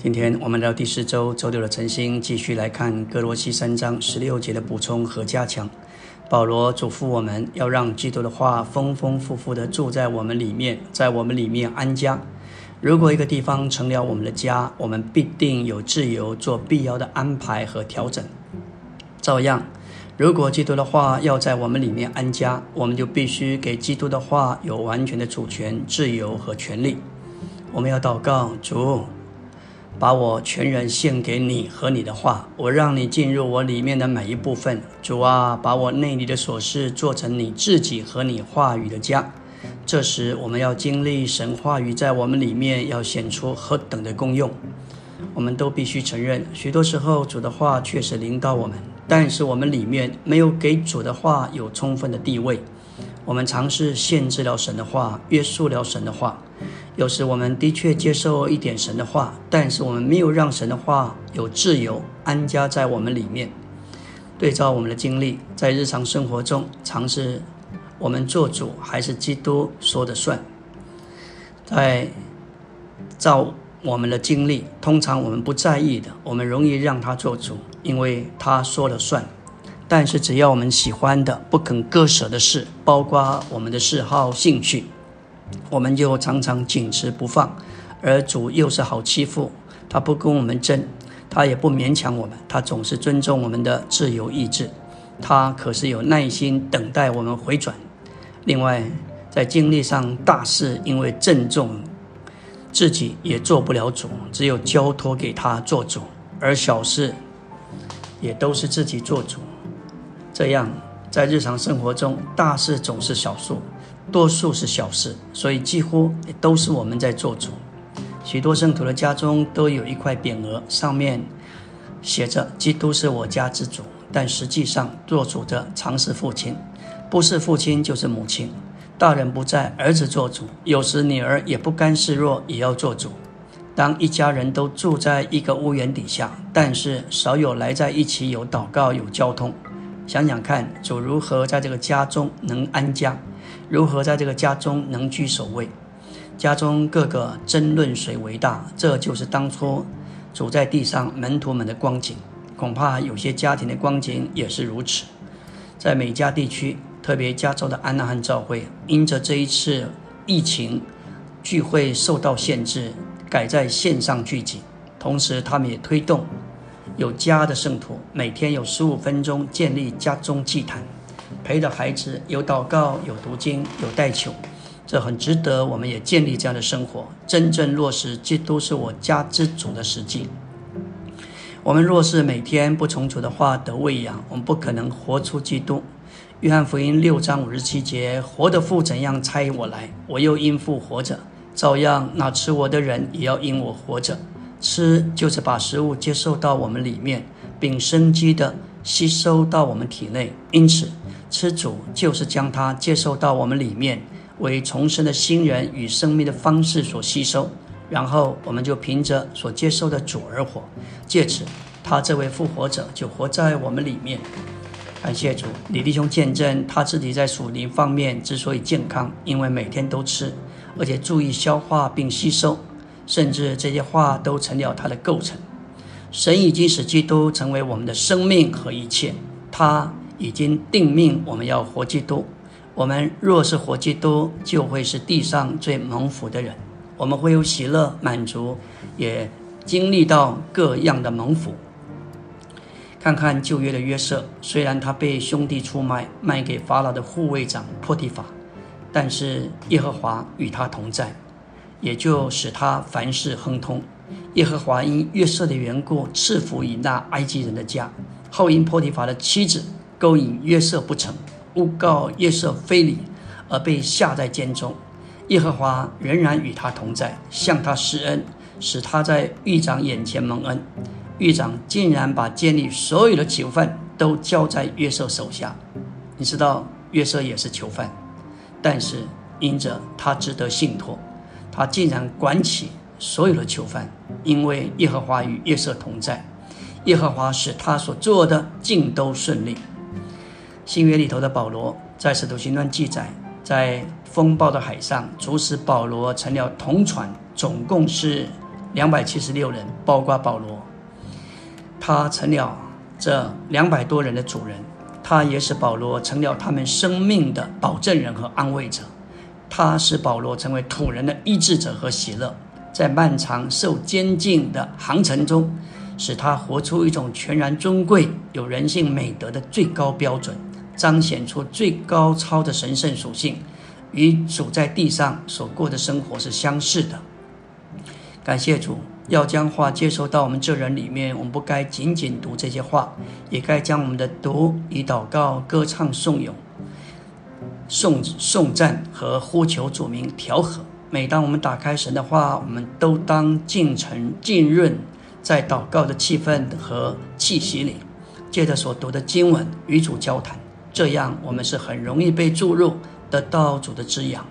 今天我们聊第四周周六的晨星，继续来看哥罗西三章十六节的补充和加强。保罗嘱咐我们要让基督的话丰丰富富的住在我们里面，在我们里面安家。如果一个地方成了我们的家，我们必定有自由做必要的安排和调整。照样，如果基督的话要在我们里面安家，我们就必须给基督的话有完全的主权、自由和权利。我们要祷告主。把我全人献给你和你的话，我让你进入我里面的每一部分。主啊，把我内里的琐事做成你自己和你话语的家。这时，我们要经历神话语在我们里面要显出何等的功用。我们都必须承认，许多时候主的话确实领导我们，但是我们里面没有给主的话有充分的地位。我们尝试限制了神的话，约束了神的话。有时我们的确接受一点神的话，但是我们没有让神的话有自由安家在我们里面。对照我们的经历，在日常生活中，尝试我们做主还是基督说的算。在照我们的经历，通常我们不在意的，我们容易让他做主，因为他说了算。但是，只要我们喜欢的、不肯割舍的事，包括我们的嗜好、兴趣，我们就常常紧持不放。而主又是好欺负，他不跟我们争，他也不勉强我们，他总是尊重我们的自由意志。他可是有耐心等待我们回转。另外，在经历上，大事因为郑重，自己也做不了主，只有交托给他做主；而小事也都是自己做主。这样，在日常生活中，大事总是小数，多数是小事，所以几乎都是我们在做主。许多圣徒的家中都有一块匾额，上面写着“基督是我家之主”，但实际上做主的常是父亲，不是父亲就是母亲。大人不在，儿子做主；有时女儿也不甘示弱，也要做主。当一家人都住在一个屋檐底下，但是少有来在一起有祷告、有交通。想想看，主如何在这个家中能安家，如何在这个家中能居首位？家中各个争论谁为大，这就是当初主在地上门徒们的光景。恐怕有些家庭的光景也是如此。在美加地区，特别加州的安娜汉教会，因着这一次疫情，聚会受到限制，改在线上聚集，同时他们也推动。有家的圣徒，每天有十五分钟建立家中祭坛，陪着孩子有祷告、有读经、有代求，这很值得。我们也建立这样的生活，真正落实基督是我家之主的实际。我们若是每天不从主的话得喂养，我们不可能活出基督。约翰福音六章五十七节：活的父怎样差我来，我又因父活着，照样那吃我的人也要因我活着。吃就是把食物接受到我们里面，并生机的吸收到我们体内。因此，吃主就是将它接受到我们里面，为重生的新人与生命的方式所吸收。然后，我们就凭着所接受的主而活，借此，他这位复活者就活在我们里面。感谢主，李弟兄见证他自己在属灵方面之所以健康，因为每天都吃，而且注意消化并吸收。甚至这些话都成了它的构成。神已经使基督成为我们的生命和一切，他已经定命我们要活基督。我们若是活基督，就会是地上最蒙福的人。我们会有喜乐、满足，也经历到各样的蒙福。看看旧约的约瑟，虽然他被兄弟出卖，卖给法老的护卫长波提法，但是耶和华与他同在。也就使他凡事亨通。耶和华因约瑟的缘故赐福于那埃及人的家。后因波提法的妻子勾引约瑟不成，诬告约瑟非礼，而被下在监中。耶和华仍然与他同在，向他施恩，使他在狱长眼前蒙恩。狱长竟然把监里所有的囚犯都交在约瑟手下。你知道约瑟也是囚犯，但是因着他值得信托。他竟然管起所有的囚犯，因为耶和华与约瑟同在，耶和华使他所做的尽都顺利。新约里头的保罗在使徒行传记载，在风暴的海上，主使保罗成了同船，总共是两百七十六人，包括保罗，他成了这两百多人的主人，他也使保罗成了他们生命的保证人和安慰者，他使保罗成为土人的医治者和喜乐，在漫长受监禁的航程中，使他活出一种全然尊贵、有人性美德的最高标准，彰显出最高超的神圣属性。与主在地上所过的生活是相似的。感谢主，要将话接收到我们这人里面，我们不该仅仅读这些话，也该将我们的读以祷告、歌唱、颂咏、颂颂赞和呼求主名调和。每当我们打开神的话，我们都当浸沉浸润在祷告的气氛和气息里，借着所读的经文与主交谈，这样我们是很容易被注入。得到主的滋养，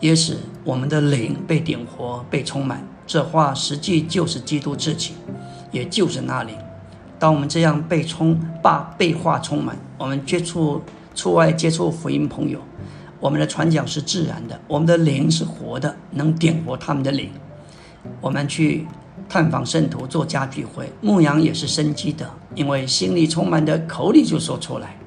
也使我们的灵被点活、被充满。这话实际就是基督自己，也就是那灵。当我们这样被充、把被话充满，我们接触、出外接触福音朋友，我们的传讲是自然的，我们的灵是活的，能点活他们的灵。我们去探访圣徒、做家聚会、牧羊也是生机的，因为心里充满的，口里就说出来。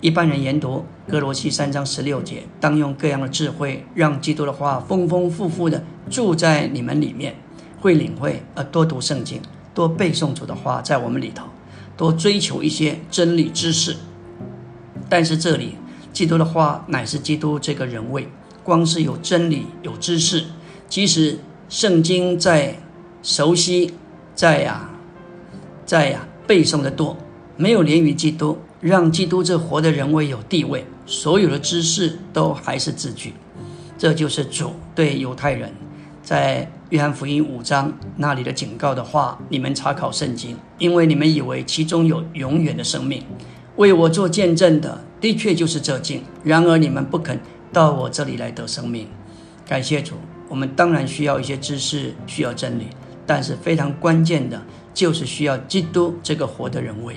一般人研读哥罗西三章十六节，当用各样的智慧，让基督的话丰丰富富的住在你们里面，会领会。而多读圣经，多背诵主的话在我们里头，多追求一些真理知识。但是这里，基督的话乃是基督这个人位，光是有真理有知识，即使圣经在熟悉，在呀，在呀背诵的多，没有连于基督。让基督这活的人位有地位，所有的知识都还是字句。这就是主对犹太人在约翰福音五章那里的警告的话：你们查考圣经，因为你们以为其中有永远的生命。为我做见证的，的确就是这经。然而你们不肯到我这里来得生命。感谢主，我们当然需要一些知识，需要真理，但是非常关键的就是需要基督这个活的人位。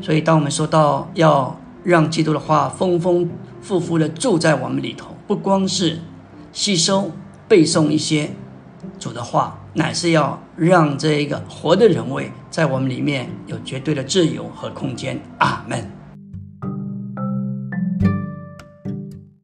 所以，当我们说到要让基督的话丰丰富富的住在我们里头，不光是吸收背诵一些主的话，乃是要让这一个活的人位在我们里面有绝对的自由和空间。阿门。